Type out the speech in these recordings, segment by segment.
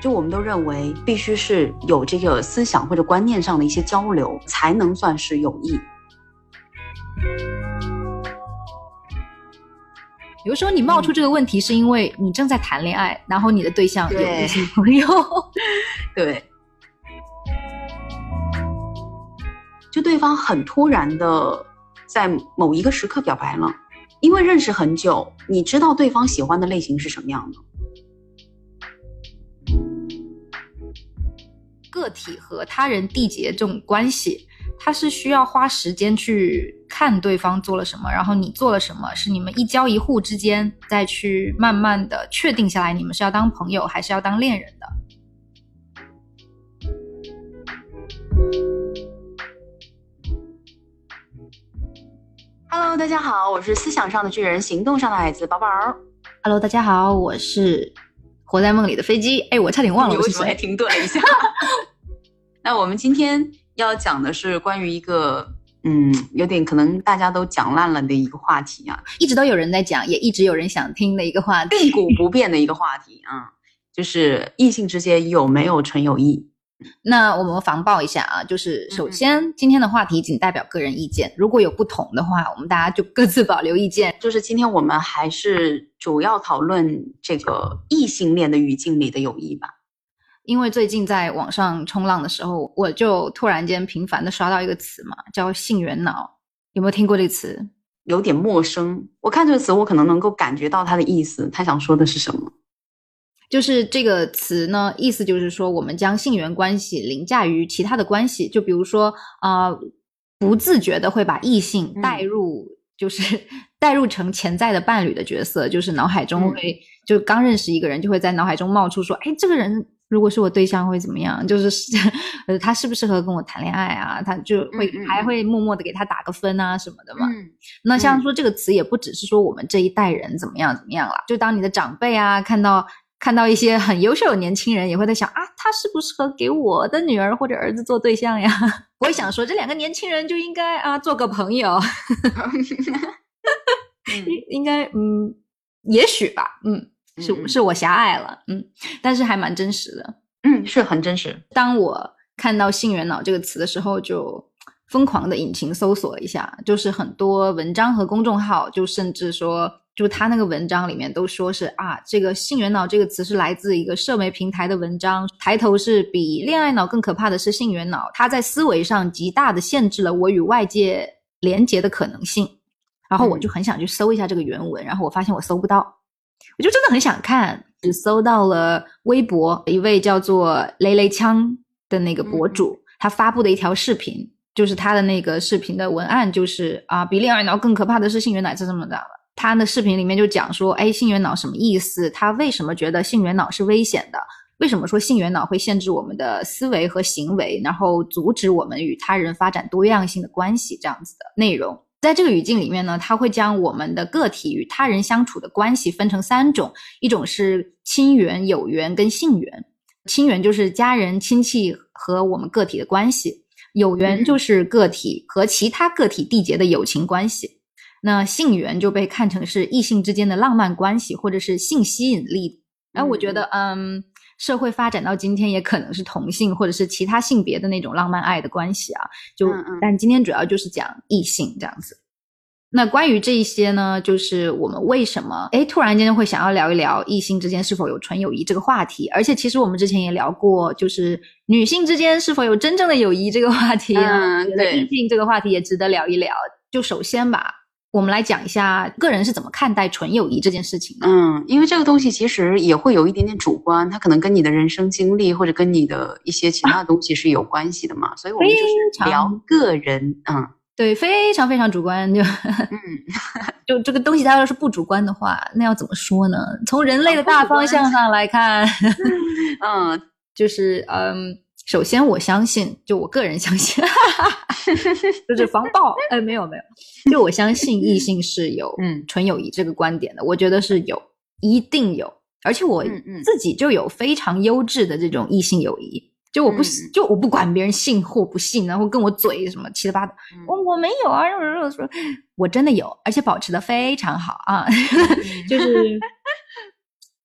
就我们都认为，必须是有这个思想或者观念上的一些交流，才能算是友谊。比如说，你冒出这个问题，是因为你正在谈恋爱，然后你的对象有对异性朋友。对，方很突然的在某一个时刻表白了，因为认识很久，你知道对方喜欢的类型是什么样的。个体和他人缔结这种关系，它是需要花时间去看对方做了什么，然后你做了什么，是你们一交一互之间再去慢慢的确定下来，你们是要当朋友还是要当恋人的。Hello，大家好，我是思想上的巨人，行动上的矮子宝宝。Hello，大家好，我是活在梦里的飞机。哎，我差点忘了你为什么还。停顿了一下？那我们今天要讲的是关于一个，嗯，有点可能大家都讲烂了的一个话题啊，一直都有人在讲，也一直有人想听的一个话题。亘古不变的一个话题啊，就是异性之间有没有纯友谊？那我们防爆一下啊，就是首嗯先今天的话题仅代表个人意见，如果有不同的话，我们大家就各自保留意见。就是今天我们还是主要讨论这个异性恋的语境里的友谊吧。因为最近在网上冲浪的时候，我就突然间频繁的刷到一个词嘛，叫性缘脑，有没有听过这个词？有点陌生，我看这个词，我可能能够感觉到它的意思，他想说的是什么？就是这个词呢，意思就是说，我们将性缘关系凌驾于其他的关系，就比如说啊、呃不自觉的会把异性嗯带入，就是 带入成潜在的伴侣的角色，就是脑海中嗯会、就刚认识一个人，就会在脑海中冒出说，哎，这个人如果是我对象会怎么样？就是呃，他适不适合跟我谈恋爱啊？他就会、还会默默的给他打个分啊什么的嘛。嗯那像嗯说这个词也不只是说我们这一代人怎么样怎么样了，就当你的长辈啊看到看到一些很优秀的年轻人，也会在想啊，他适不适合给我的女儿或者儿子做对象呀？我也想说这两个年轻人就应该啊做个朋友，应应该嗯，也许吧，嗯，是是我狭隘了，嗯，但是还蛮真实的。嗯，是很真实。当我看到“性缘脑”这个词的时候，就疯狂的引擎搜索一下，就是很多文章和公众号，就甚至说，就他那个文章里面都说是啊，这个“性缘脑”这个词是来自一个社媒平台的文章，抬头是比恋爱脑更可怕的是性缘脑，它在思维上极大的限制了我与外界连接的可能性。然后我就很想去搜一下这个原文，然后我发现我搜不到，我就真的很想看，只搜到了微博一位叫做雷雷枪的那个博主，他发布的一条视频，就是他的那个视频的文案就是啊，比恋爱脑更可怕的是性缘脑，这这么的。他的视频里面就讲说，哎，性缘脑什么意思？他为什么觉得性缘脑是危险的？为什么说性缘脑会限制我们的思维和行为，然后阻止我们与他人发展多样性的关系？这样子的内容。在这个语境里面呢，他会将我们的个体与他人相处的关系分成三种，一种是亲缘、有缘跟性缘。亲缘就是家人、亲戚和我们个体的关系，有缘就是个体和其他个体缔结的友情关系。那性缘就被看成是异性之间的浪漫关系，或者是性吸引力。哎我觉得，嗯，社会发展到今天，也可能是同性或者是其他性别的那种浪漫爱的关系啊。就，嗯嗯但今天主要就是讲异性这样子。那关于这一些呢，就是我们为什么哎突然间会想要聊一聊异性之间是否有纯友谊这个话题，而且其实我们之前也聊过，就是女性之间是否有真正的友谊这个话题啊，对异性这个话题也值得聊一聊。就首先吧，我们来讲一下个人是怎么看待纯友谊这件事情的。嗯，因为这个东西其实也会有一点点主观，它可能跟你的人生经历或者跟你的一些其他的东西是有关系的嘛，所以我们就是聊个人，嗯对，非常非常主观，就嗯，就这个东西，它要是不主观的话，那要怎么说呢？从人类的大方向上来看，嗯，就是嗯，首先我相信，就我个人相信，就是防爆，哎，没有没有，就我相信异性是有嗯。纯友谊这个观点的，我觉得是有，一定有，而且我自己就有非常优质的这种异性友谊。就我不、嗯就我不管别人信或不信，然后跟我嘴什么七七八糟，嗯我我没有啊，说我真的有，而且保持的非常好啊，就是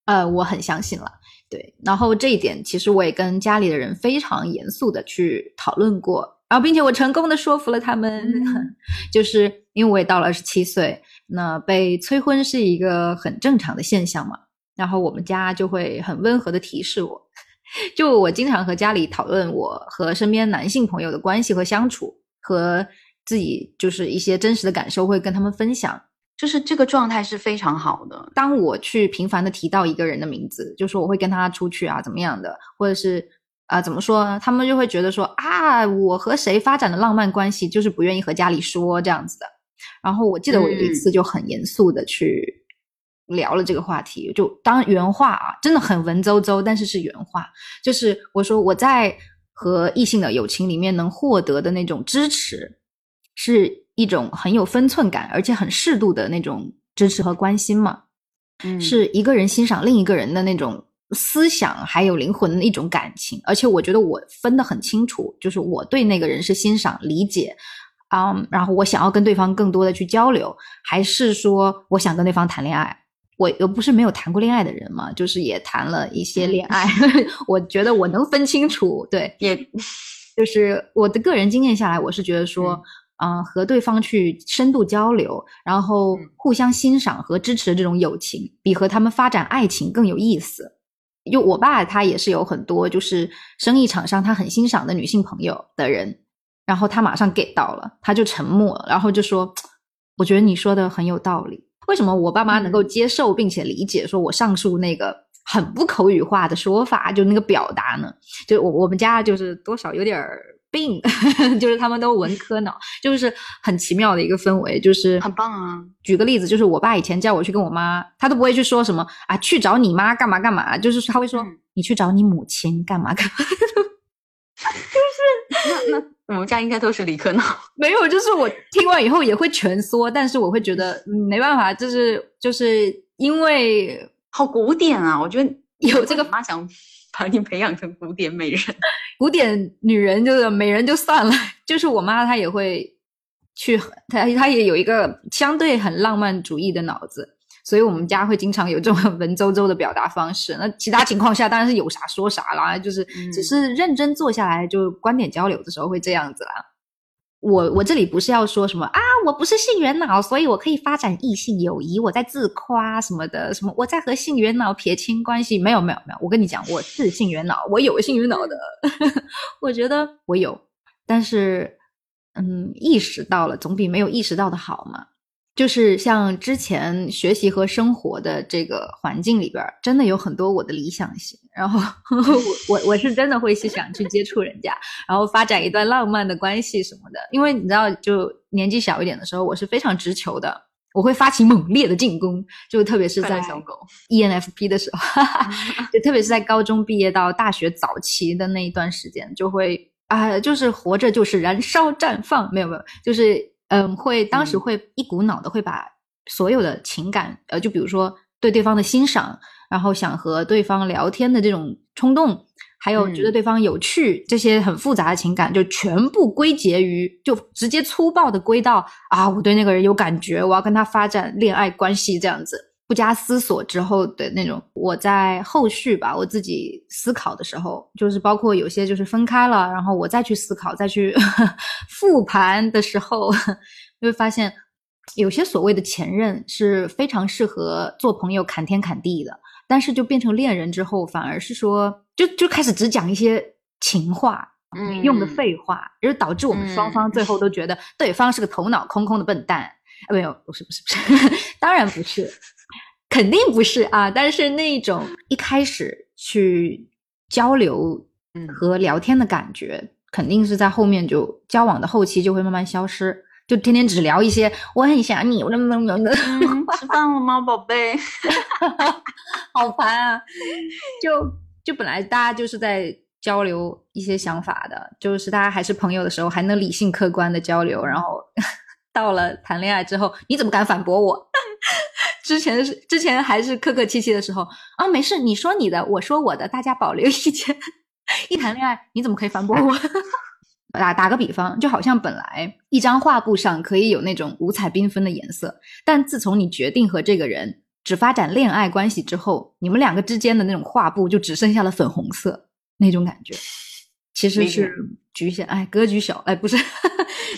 呃，我很相信了。对，然后这一点其实我也跟家里的人非常严肃的去讨论过，然后并且我成功的说服了他们，嗯 就是因为我也到了二十七岁，那被催婚是一个很正常的现象嘛，然后我们家就会很温和的提示我，就我经常和家里讨论我和身边男性朋友的关系和相处，和自己就是一些真实的感受会跟他们分享。就是这个状态是非常好的。当我去频繁的提到一个人的名字，就说我会跟他出去啊，怎么样的，或者是啊、怎么说呢？他们就会觉得说啊，我和谁发展的浪漫关系，就是不愿意和家里说这样子的。然后我记得我有一次就很严肃的去聊了这个话题，就当原话啊，真的很文绉绉，但是是原话，就是我说我在和异性的友情里面能获得的那种支持，是一种很有分寸感，而且很适度的那种支持和关心嘛。嗯，是一个人欣赏另一个人的那种思想还有灵魂的一种感情，而且我觉得我分得很清楚，就是我对那个人是欣赏、理解，嗯，然后我想要跟对方更多的去交流，还是说我想跟对方谈恋爱。我又不是没有谈过恋爱的人嘛，就是也谈了一些恋爱，我觉得我能分清楚，对，也。就是我的个人经验下来，我是觉得说，嗯、和对方去深度交流，然后嗯互相欣赏和支持的这种友情，比和他们发展爱情更有意思。就我爸他也是有很多就是生意场上他很欣赏的女性朋友的人，然后他马上给到了，他就沉默了，然后就说：“我觉得你说的很有道理。”为什么我爸妈能够接受并且理解说我上述那个很不口语化的说法，就那个表达呢？就我我们家就是多少有点儿病，就是他们都文科脑，就是很奇妙的一个氛围。就是很棒啊！举个例子，就是我爸以前叫我去跟我妈，他都不会去说什么啊，去找你妈干嘛干嘛，就是他会说、嗯你去找你母亲干嘛干嘛。就是那那我们家应该都是理科脑。没有，就是我听完以后也会蜷缩，但是我会觉得、嗯、没办法，就是就是因为好古典啊！我觉得有这个你妈想把你培养成古典美人。古典女人就是美人就算了，就是我妈她也会去，她她也有一个相对很浪漫主义的脑子，所以我们家会经常有这种 文绉绉的表达方式。那其他情况下当然是有啥说啥啦，就是嗯只是认真坐下来就观点交流的时候会这样子啦。我我这里不是要说什么啊，我不是性缘脑，所以我可以发展异性友谊，我在自夸什么的，什么我在和性缘脑撇清关系，没有没有没有，我跟你讲，我是性缘脑，我有性缘脑的，我觉得我有，但是嗯，意识到了总比没有意识到的好嘛。就是像之前学习和生活的这个环境里边儿，真的有很多我的理想型，然后我我我是真的会去想去接触人家，然后发展一段浪漫的关系什么的。因为你知道，就年纪小一点的时候，我是非常直球的，我会发起猛烈的进攻，就特别是在小狗 ENFP 的时候，就特别是在高中毕业到大学早期的那一段时间，就会啊、就是活着就是燃烧绽放，没有没有，就是嗯，会当时嗯会一股脑的会把所有的情感，呃，就比如说对对方的欣赏，然后想和对方聊天的这种冲动，还有觉得嗯对方有趣，这些很复杂的情感，就全部归结于，就直接粗暴的归到啊，我对那个人有感觉，我要跟他发展恋爱关系这样子。不加思索之后的那种，我在后续吧，我自己思考的时候，就是包括有些就是分开了，然后我再去思考、再去 复盘的时候，就会发现有些所谓的前任是非常适合做朋友侃天侃地的，但是就变成恋人之后，反而是说就就开始只讲一些情话，没用的嗯。废话，而导致我们双方最后都觉得对方是个头脑空空的笨蛋。呃没有，不是，不是，不是，当然不是，肯定不是啊！但是那种一开始去交流嗯和聊天的感觉，肯定是在后面就交往的后期就会慢慢消失，就天天只聊一些我很想你，我怎么怎么怎么的，嗯，吃饭了吗，宝贝？好烦啊！就就本来大家就是在交流一些想法的，就是大家还是朋友的时候，还能理性客观的交流，然后 到了谈恋爱之后，你怎么敢反驳我？之前是之前还是客客气气的时候啊，没事，你说你的，我说我的，大家保留意见。一谈恋爱，你怎么可以反驳我？打打个比方，就好像本来一张画布上可以有那种五彩缤纷的颜色，但自从你决定和这个人只发展恋爱关系之后，你们两个之间的那种画布就只剩下了粉红色那种感觉，其实是局限。哎，格局小，哎，不是，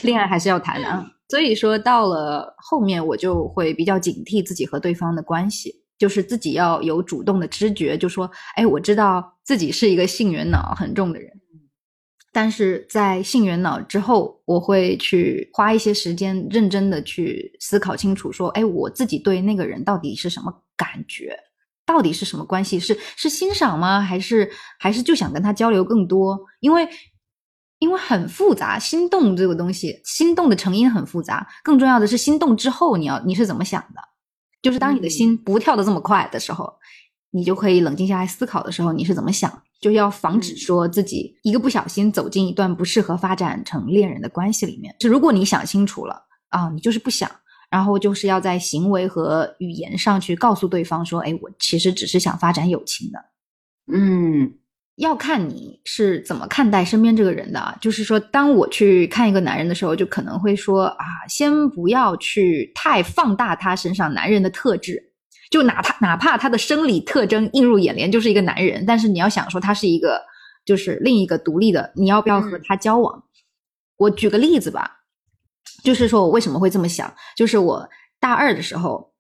恋爱还是要谈的啊。所以说到了后面，我就会比较警惕自己和对方的关系，就是自己要有主动的知觉，就说，哎，我知道自己是一个性缘脑很重的人。但是在性缘脑之后，我会去花一些时间，认真的去思考清楚，说，哎，我自己对那个人到底是什么感觉，到底是什么关系？是是欣赏吗？还是还是就想跟他交流更多？因为因为很复杂，心动这个东西，心动的成因很复杂。更重要的是，心动之后你要你是怎么想的？就是当你的心不跳得这么快的时候。你就可以冷静下来思考的时候，你是怎么想？就要防止说自己一个不小心走进一段不适合发展成恋人的关系里面。就如果你想清楚了啊，你就是不想，然后就是要在行为和语言上去告诉对方说：“哎，我其实只是想发展友情的。”嗯，要看你是怎么看待身边这个人的啊。就是说，当我去看一个男人的时候，就可能会说啊，先不要去太放大他身上男人的特质。就哪怕哪怕他的生理特征映入眼帘就是一个男人，但是你要想说他是一个就是另一个独立的，你要不要和他交往？我举个例子吧，就是说我为什么会这么想？就是我大二的时候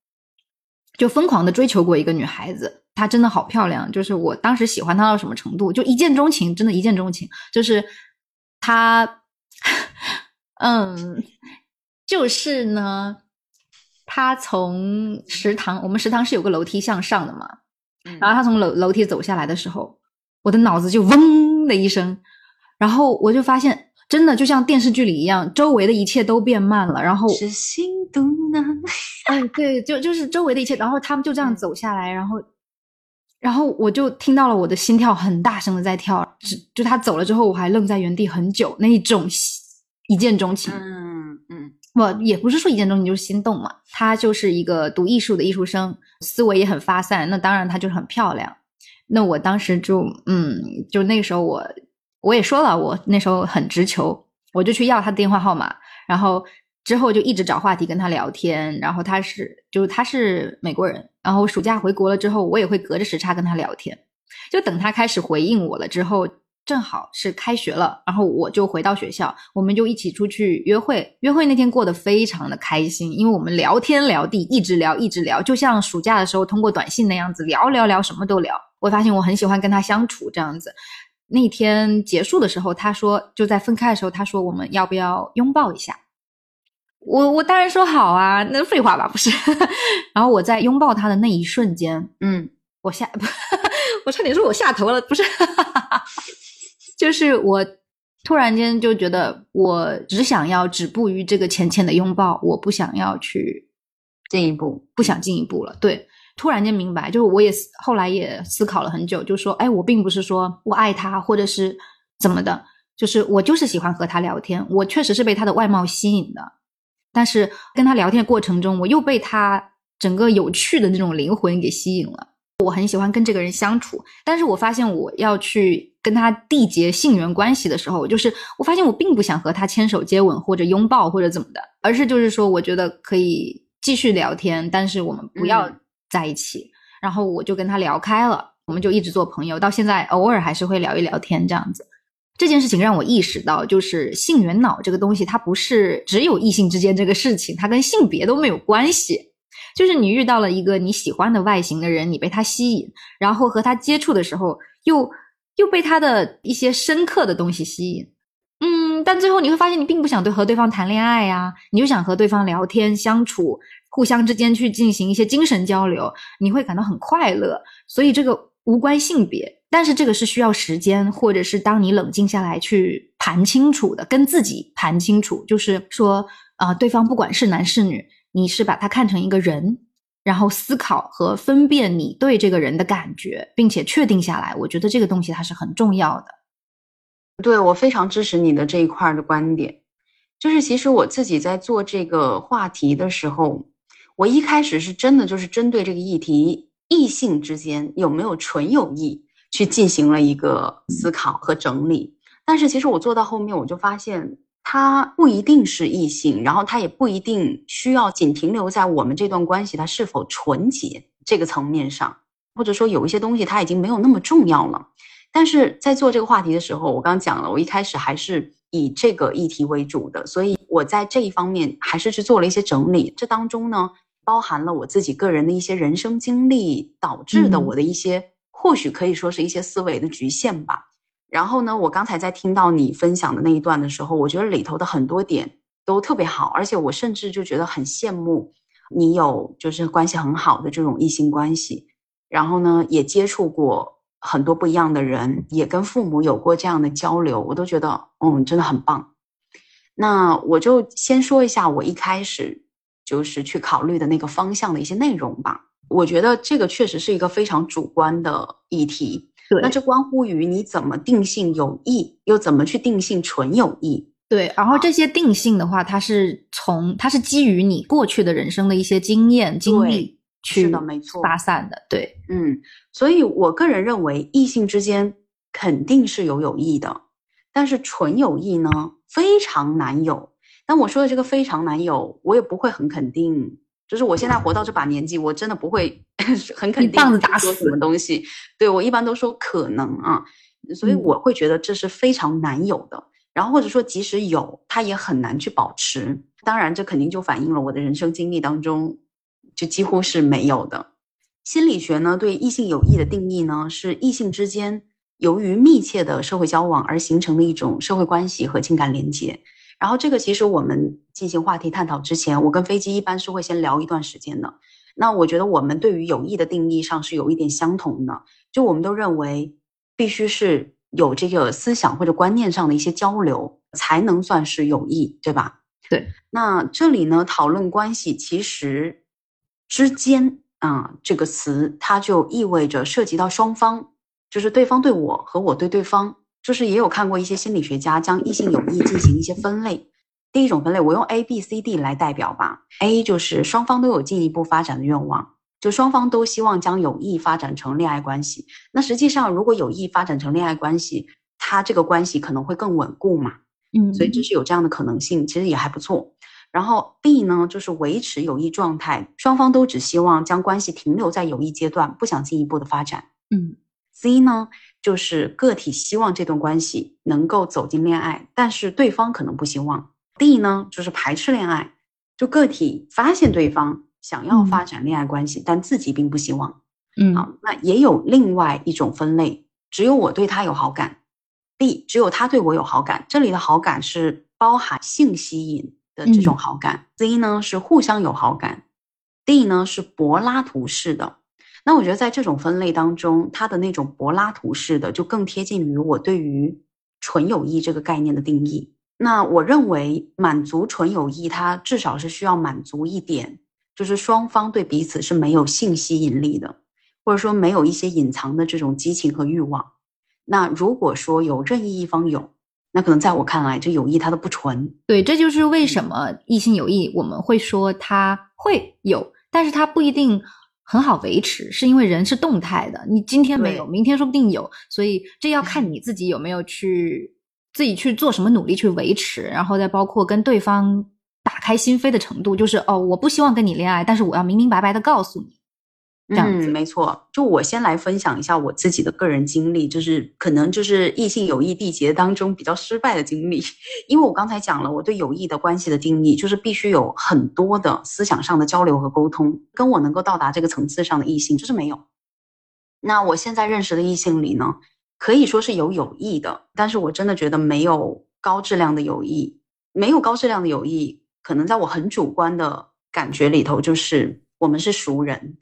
就疯狂的追求过一个女孩子，她真的好漂亮，就是我当时喜欢她到什么程度，就一见钟情，真的一见钟情。就是她，嗯，就是呢。她从食堂，我们食堂是有个楼梯向上的嘛，然后她从楼楼梯走下来的时候，我的脑子就嗡的一声，然后我就发现，真的就像电视剧里一样，周围的一切都变慢了，然后是心动呢，哎，对，就就是周围的一切，然后他们就这样走下来，然后，然后我就听到了我的心跳很大声的在跳，就就他走了之后，我还愣在原地很久，那一种一见钟情，嗯嗯。我也不是说一见钟情就是心动嘛，他就是一个读艺术的艺术生，思维也很发散，那当然他就是很漂亮。那我当时就嗯，就那个时候我我也说了，我那时候很直球，我就去要他的电话号码，然后之后就一直找话题跟他聊天。然后他是就是他是美国人，然后暑假回国了之后，我也会隔着时差跟他聊天，就等他开始回应我了之后。正好是开学了，然后我就回到学校，我们就一起出去约会。约会那天过得非常的开心，因为我们聊天聊地，一直聊一直聊，就像暑假的时候通过短信那样子聊聊聊，什么都聊。我发现我很喜欢跟他相处这样子。那天结束的时候，他说就在分开的时候，他说我们要不要拥抱一下？我我当然说好啊，那废话吧，不是？然后我在拥抱他的那一瞬间，嗯，我下，我差点说我下头了，不是？就是我突然间就觉得，我只想要止步于这个浅浅的拥抱，我不想要去进一步，不想进一步了。对，突然间明白，就是我也后来也思考了很久，就说，哎，我并不是说我爱他，或者是怎么的，就是我就是喜欢和他聊天，我确实是被他的外貌吸引的，但是跟他聊天的过程中，我又被他整个有趣的那种灵魂给吸引了。我很喜欢跟这个人相处，但是我发现我要去跟他缔结性缘关系的时候，就是我发现我并不想和他牵手、接吻或者拥抱或者怎么的，而是就是说，我觉得可以继续聊天，但是我们不要在一起。然后我就跟他聊开了，我们就一直做朋友，到现在偶尔还是会聊一聊天这样子。这件事情让我意识到，就是性缘脑这个东西，它不是只有异性之间这个事情，它跟性别都没有关系。就是你遇到了一个你喜欢的外形的人，你被他吸引，然后和他接触的时候，又又被他的一些深刻的东西吸引，嗯，但最后你会发现，你并不想对和对方谈恋爱呀，你就想和对方聊天相处，互相之间去进行一些精神交流，你会感到很快乐。所以这个无关性别，但是这个是需要时间，或者是当你冷静下来去盘清楚的，跟自己盘清楚，就是说啊，对方不管是男是女。你是把他看成一个人，然后思考和分辨你对这个人的感觉，并且确定下来。我觉得这个东西它是很重要的。对我非常支持你的这一块的观点。就是其实我自己在做这个话题的时候，我一开始是真的就是针对这个议题，异性之间有没有纯友谊，去进行了一个思考和整理。但是其实我做到后面，我就发现它不一定是异性，然后它也不一定需要仅停留在我们这段关系它是否纯洁这个层面上，或者说有一些东西它已经没有那么重要了。但是在做这个话题的时候，我刚讲了，我一开始还是以这个议题为主的，所以我在这一方面还是去做了一些整理。这当中呢，包含了我自己个人的一些人生经历导致的我的一些，或许可以说是一些思维的局限吧。然后呢，我刚才在听到你分享的那一段的时候，我觉得里头的很多点都特别好，而且我甚至就觉得很羡慕你有就是关系很好的这种异性关系，然后呢，也接触过。很多不一样的人也跟父母有过这样的交流，我都觉得，嗯，真的很棒。那我就先说一下我一开始就是去考虑的那个方向的一些内容吧。我觉得这个确实是一个非常主观的议题。对，那这关乎于你怎么定性有益，又怎么去定性纯有益。对，然后这些定性的话，它是从它是基于你过去的人生的一些经验经历。是的，没错，发散的，对，嗯，所以我个人认为，异性之间肯定是有友谊的，但是纯友谊呢，非常难有。但我说的这个非常难有，我也不会很肯定，就是我现在活到这把年纪，我真的不会 很肯定说什么东西。对我一般都说可能啊，所以我会觉得这是非常难有的。然后或者说即使有，它也很难去保持。当然，这肯定就反映了我的人生经历当中。就几乎是没有的。心理学呢，对异性友谊的定义呢，是异性之间由于密切的社会交往而形成的一种社会关系和情感连接。然后这个其实我们进行话题探讨之前，我跟飞机一般是会先聊一段时间的。那我觉得我们对于友谊的定义上是有一点相同的，就我们都认为必须是有这个思想或者观念上的一些交流，才能算是友谊，对吧？对。那这里呢，讨论关系其实。之间啊，这个词它就意味着涉及到双方，就是对方对我和我对对方，就是也有看过一些心理学家将异性友谊进行一些分类。第一种分类，我用 A、B、C、D 来代表吧。A 就是双方都有进一步发展的愿望，就双方都希望将友谊发展成恋爱关系。那实际上，如果友谊发展成恋爱关系，它这个关系可能会更稳固嘛？嗯，所以这是有这样的可能性，其实也还不错。然后 B 呢，就是维持友谊状态，双方都只希望将关系停留在友谊阶段，不想进一步的发展。嗯，C 呢，就是个体希望这段关系能够走进恋爱，但是对方可能不希望。D 呢，就是排斥恋爱，就个体发现对方想要发展恋爱关系，但自己并不希望。嗯，好，那也有另外一种分类，只有我对他有好感，B 只有他对我有好感，这里的好感是包含性吸引。的这种好感，C 呢是互相有好感，D 呢是柏拉图式的。那我觉得在这种分类当中，它的那种柏拉图式的就更贴近于我对于纯友谊这个概念的定义。那我认为满足纯友谊，它至少是需要满足一点，就是双方对彼此是没有性吸引力的，或者说没有一些隐藏的这种激情和欲望。那如果说有任意一方有，那可能在我看来，这友谊它都不纯。对，这就是为什么异性友谊我们会说它会有，但是它不一定很好维持，是因为人是动态的。你今天没有，明天说不定有，所以这要看你自己有没有去自己去做什么努力去维持，然后再包括跟对方打开心扉的程度。就是哦，我不希望跟你恋爱，但是我要明明白白的告诉你。嗯，没错。就我先来分享一下我自己的个人经历，就是可能就是异性友谊缔结当中比较失败的经历。因为我刚才讲了，我对友谊的关系的定义，就是必须有很多的思想上的交流和沟通，跟我能够到达这个层次上的异性就是没有。那我现在认识的异性里呢，可以说是有友谊的，但是我真的觉得没有高质量的友谊，没有高质量的友谊，可能在我很主观的感觉里头，就是我们是熟人。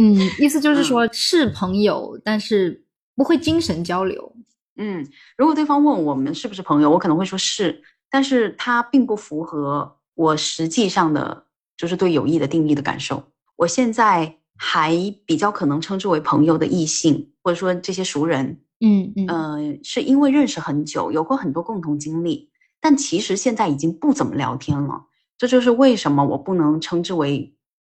嗯，意思就是说，是朋友，但是不会精神交流。嗯，如果对方问我们是不是朋友，我可能会说是，但是他并不符合我实际上的，就是对友谊的定义的感受。我现在还比较可能称之为朋友的异性，或者说这些熟人，嗯嗯，呃，是因为认识很久，有过很多共同经历，但其实现在已经不怎么聊天了。这就是为什么我不能称之为。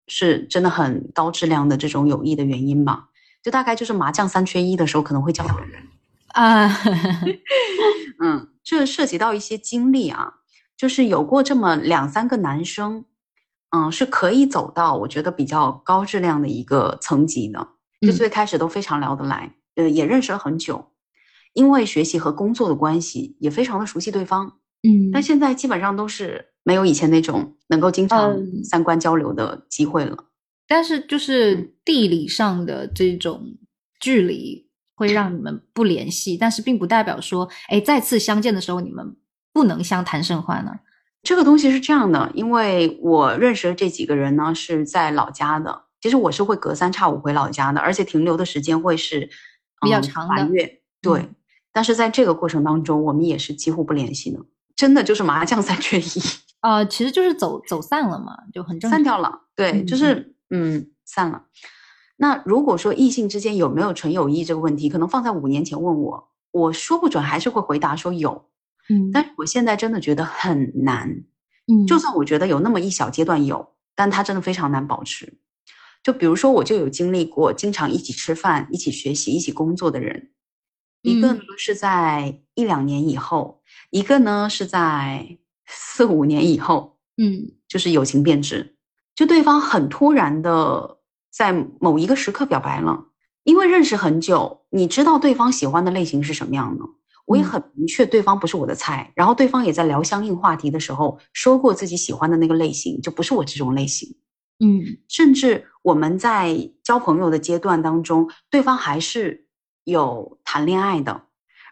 是真的很高质量的这种友谊的原因吧？就大概就是麻将三缺一的时候可能会叫到人啊。嗯，这涉及到一些经历啊，就是有过这么两三个男生，嗯，是可以走到我觉得比较高质量的一个层级的，就最开始都非常聊得来，呃，也认识了很久，因为学习和工作的关系也非常的熟悉对方，嗯，但现在基本上都是没有以前那种能够经常三观交流的机会了。但是就是地理上的这种距离会让你们不联系，但是并不代表说，哎，再次相见的时候你们不能相谈甚欢呢。这个东西是这样的，因为我认识的这几个人呢是在老家的，其实我是会隔三差五回老家的，而且停留的时间会是比较长的。月对，但是在这个过程当中，我们也是几乎不联系的，真的就是麻将三缺一。呃，其实就是走走散了嘛，就很正散掉了。对，就是。嗯，散了。那如果说异性之间有没有纯友谊这个问题，可能放在五年前问我，我说不准还是会回答说有。嗯，但是我现在真的觉得很难。嗯，就算我觉得有那么一小阶段有，但它真的非常难保持。就比如说，我就有经历过经常一起吃饭、一起学习、一起工作的人，一个呢是在一两年以后，一个呢是在四五年以后。嗯，就是友情变质。就对方很突然的在某一个时刻表白了，因为认识很久，你知道对方喜欢的类型是什么样的，我也很明确对方不是我的菜。然后对方也在聊相应话题的时候说过自己喜欢的那个类型就不是我这种类型。嗯，甚至我们在交朋友的阶段当中，对方还是有谈恋爱的，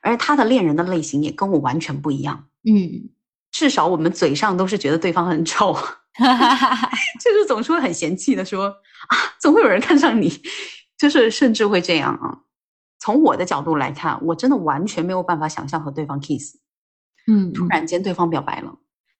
而他的恋人的类型也跟我完全不一样。嗯，至少我们嘴上都是觉得对方很丑。哈哈哈哈就是总是会很嫌弃的说啊，总会有人看上你，就是甚至会这样啊。从我的角度来看，我真的完全没有办法想象和对方 kiss。嗯，突然间对方表白了，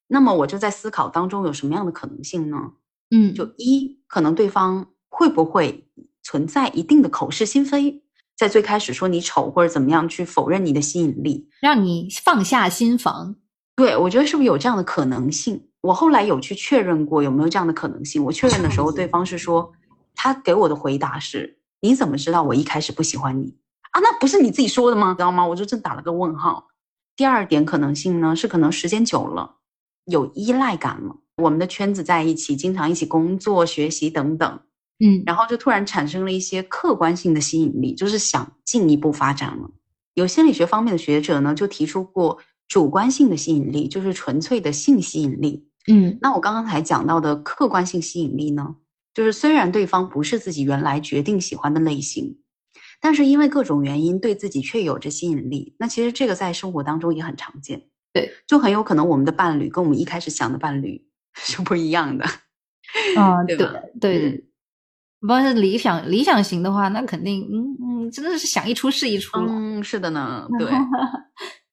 那么我就在思考当中有什么样的可能性呢？嗯，就一可能对方会不会存在一定的口是心非，在最开始说你丑或者怎么样去否认你的吸引力，让你放下心防。对，我觉得是不是有这样的可能性？我后来有去确认过有没有这样的可能性。我确认的时候，对方是说，他给我的回答是：“你怎么知道我一开始不喜欢你啊？那不是你自己说的吗？知道吗？”我就正打了个问号。第二点可能性呢，是可能时间久了有依赖感了，我们的圈子在一起，经常一起工作、学习等等，嗯，然后就突然产生了一些客观性的吸引力，就是想进一步发展了。有心理学方面的学者呢，就提出过主观性的吸引力，就是纯粹的性吸引力。嗯，那我刚刚才讲到的客观性吸引力呢，就是虽然对方不是自己原来决定喜欢的类型，但是因为各种原因对自己却有着吸引力。那其实这个在生活当中也很常见，对，就很有可能我们的伴侣跟我们一开始想的伴侣 是不一样的，啊，对吧？对，不是理想理想型的话，那肯定，嗯嗯，真的是想一出是一出嗯，是的呢，对。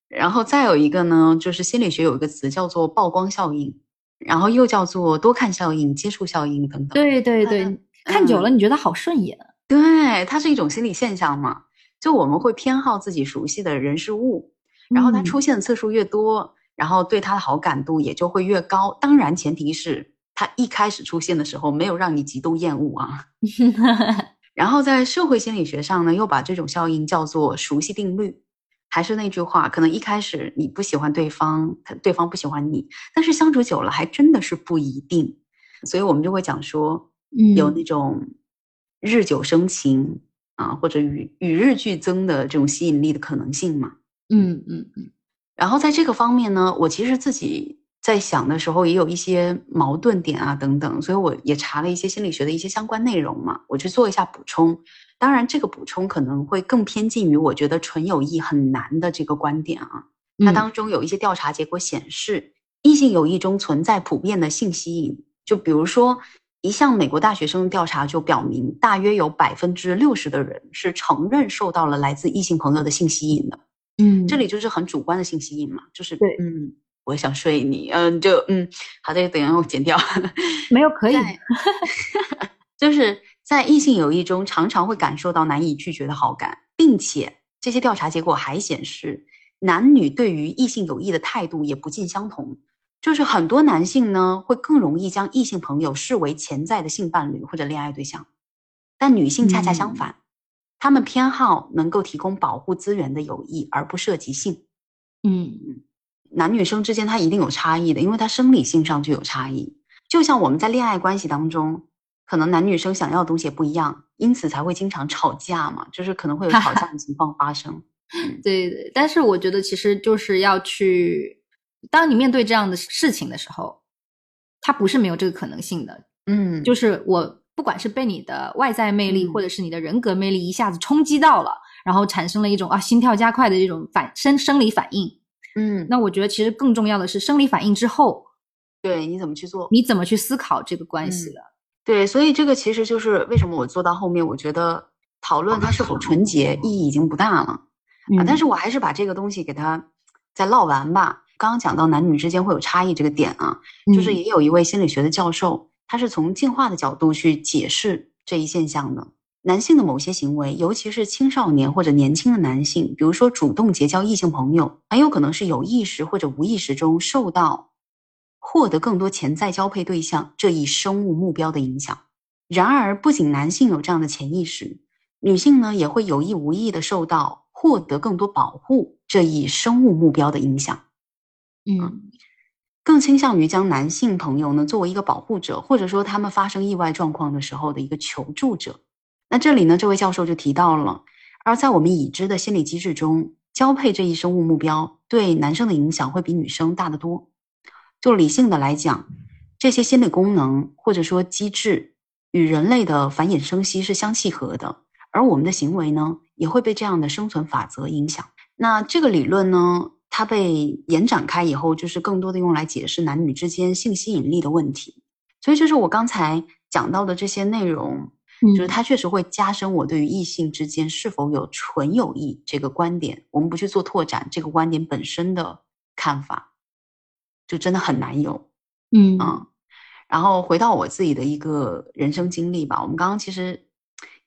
然后再有一个呢，就是心理学有一个词叫做曝光效应。然后又叫做多看效应、接触效应等等。对对对，看久了你觉得好顺眼。对，它是一种心理现象嘛？就我们会偏好自己熟悉的人事物，然后它出现的次数越多，然后对它的好感度也就会越高。当然，前提是它一开始出现的时候没有让你极度厌恶啊。然后在社会心理学上呢，又把这种效应叫做熟悉定律。还是那句话，可能一开始你不喜欢对方，对方不喜欢你，但是相处久了还真的是不一定，所以我们就会讲说，有那种日久生情啊，或者与与日俱增的这种吸引力的可能性嘛。嗯嗯嗯。然后在这个方面呢，我其实自己在想的时候也有一些矛盾点啊等等，所以我也查了一些心理学的一些相关内容嘛，我去做一下补充。当然，这个补充可能会更偏近于我觉得纯友谊很难的这个观点啊。那当中有一些调查结果显示，异性友谊中存在普遍的性吸引。就比如说，一项美国大学生调查就表明，大约有百分之六十的人是承认受到了来自异性朋友的性吸引的。嗯，这里就是很主观的性吸引嘛，就是对，嗯，我想睡你，嗯，就嗯，好的，等下我剪掉，没有可以，就是。在异性友谊中，常常会感受到难以拒绝的好感，并且这些调查结果还显示，男女对于异性友谊的态度也不尽相同。就是很多男性呢，会更容易将异性朋友视为潜在的性伴侣或者恋爱对象，但女性恰恰相反，他们偏好能够提供保护资源的友谊，而不涉及性。嗯，男女生之间他一定有差异的，因为他生理性上就有差异。就像我们在恋爱关系当中，可能男女生想要的东西也不一样，因此才会经常吵架嘛，就是可能会有吵架的情况发生。对对，但是我觉得其实就是要去，当你面对这样的事情的时候，他不是没有这个可能性的。嗯，就是我不管是被你的外在魅力，嗯或者是你的人格魅力一下子冲击到了，然后产生了一种啊心跳加快的这种反生生理反应。嗯，那我觉得其实更重要的是生理反应之后，对，你怎么去做？你怎么去思考这个关系嗯的。对，所以这个其实就是为什么我做到后面，我觉得讨论它是否纯洁意义已经不大了。啊，但是我还是把这个东西给它再唠完吧。刚刚讲到男女之间会有差异这个点啊，就是嗯也有一位心理学的教授，他是从进化的角度去解释这一现象的。男性的某些行为，尤其是青少年或者年轻的男性，比如说主动结交异性朋友，很有可能是有意识或者无意识中受到获得更多潜在交配对象这一生物目标的影响。然而，不仅男性有这样的潜意识，女性呢也会有意无意的受到获得更多保护这一生物目标的影响。嗯更倾向于将男性朋友呢作为一个保护者，或者说他们发生意外状况的时候的一个求助者。那这里呢，这位教授就提到了，而在我们已知的心理机制中，交配这一生物目标对男生的影响会比女生大得多。就理性的来讲，这些心理功能或者说机制与人类的繁衍生息是相契合的，而我们的行为呢，也会被这样的生存法则影响。那这个理论呢，它被延展开以后，就是更多的用来解释男女之间性吸引力的问题。所以，就是我刚才讲到的这些内容，就是它确实会加深我对于异性之间是否有纯友谊这个观点。我们不去做拓展，这个观点本身的看法，就真的很难有。嗯嗯，然后回到我自己的一个人生经历吧，我们刚刚其实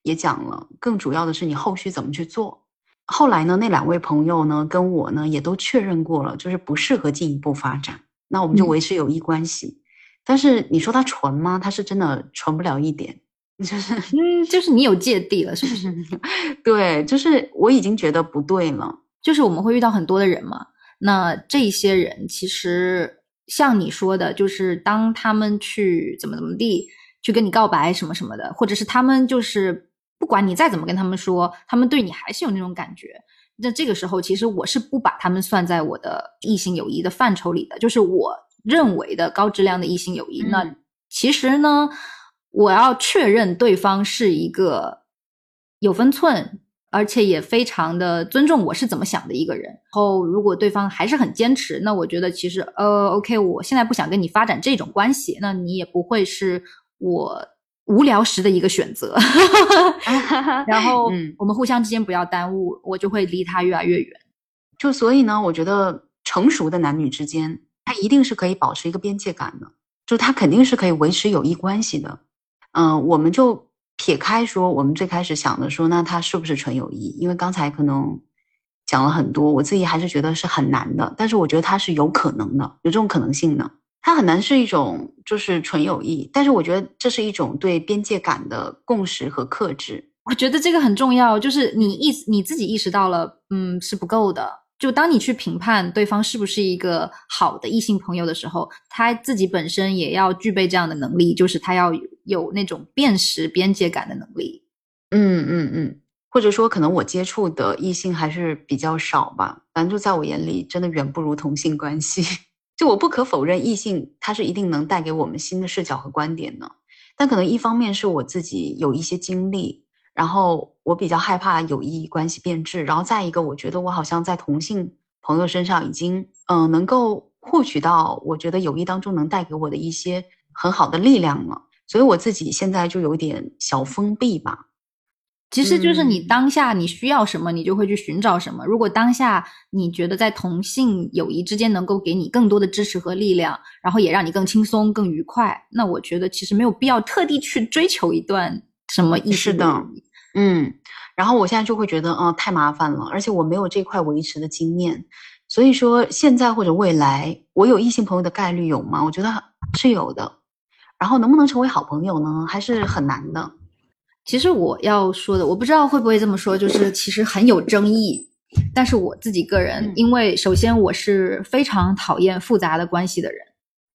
也讲了，更主要的是你后续怎么去做。后来呢，那两位朋友呢跟我呢也都确认过了，就是不适合进一步发展，那我们就嗯维持友谊关系。但是你说他纯吗？他是真的纯不了一点，就是 嗯，就是你有芥蒂了，是不是？对，就是我已经觉得不对了。就是我们会遇到很多的人嘛，那这些人其实像你说的，就是当他们去怎么怎么地去跟你告白什么什么的，或者是他们就是不管你再怎么跟他们说，他们对你还是有那种感觉。那这个时候，其实我是不把他们算在我的异性友谊的范畴里的，就是我认为的高质量的异性友谊。嗯那其实呢，我要确认对方是一个有分寸，而且也非常的尊重我是怎么想的一个人。然后，如果对方还是很坚持，那我觉得其实呃，OK，我现在不想跟你发展这种关系，那你也不会是我无聊时的一个选择。然后，嗯我们互相之间不要耽误，我就会离他越来越远。就所以呢，我觉得成熟的男女之间，他一定是可以保持一个边界感的，就他肯定是可以维持友谊关系的。嗯、我们就撇开说，我们最开始想的说，那他是不是纯友谊？因为刚才可能讲了很多，我自己还是觉得是很难的，但是我觉得它是有可能的，有这种可能性的。它很难是一种就是纯友谊，但是我觉得这是一种对边界感的共识和克制。我觉得这个很重要，就是你意你自己意识到了，嗯，是不够的。就当你去评判对方是不是一个好的异性朋友的时候，他自己本身也要具备这样的能力，就是他要有那种辨识边界感的能力。嗯嗯嗯，或者说可能我接触的异性还是比较少吧，反正就在我眼里，真的远不如同性关系。就我不可否认，异性他是一定能带给我们新的视角和观点的，但可能一方面是我自己有一些经历，然后我比较害怕友谊关系变质，然后再一个，我觉得我好像在同性朋友身上已经嗯、呃能够获取到我觉得友谊当中能带给我的一些很好的力量了，所以我自己现在就有点小封闭吧。其实就是你嗯当下你需要什么，你就会去寻找什么。如果当下你觉得在同性友谊之间能够给你更多的支持和力量，然后也让你更轻松、更愉快，那我觉得其实没有必要特地去追求一段什么异性是的。嗯，然后我现在就会觉得，嗯、太麻烦了，而且我没有这块维持的经验，所以说现在或者未来，我有异性朋友的概率有吗？我觉得是有的。然后能不能成为好朋友呢？还是很难的。其实我要说的，我不知道会不会这么说，就是其实很有争议。但是我自己个人，嗯因为首先我是非常讨厌复杂的关系的人，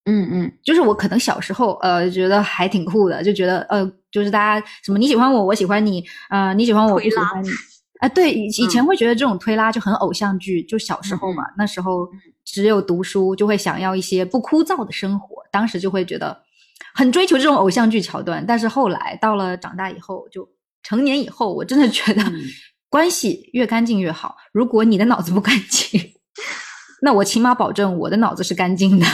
嗯嗯就是我可能小时候呃觉得还挺酷的，就觉得呃就是大家什么你喜欢我，我喜欢你，呃你喜欢我，我不喜欢你。啊，对，以以前嗯会觉得这种推拉就很偶像剧，就小时候嘛，那时候只有读书，就会想要一些不枯燥的生活，当时就会觉得很追求这种偶像剧桥段。但是后来到了长大以后，就成年以后，我真的觉得嗯 关系越干净越好。如果你的脑子不干净，那我起码保证我的脑子是干净的。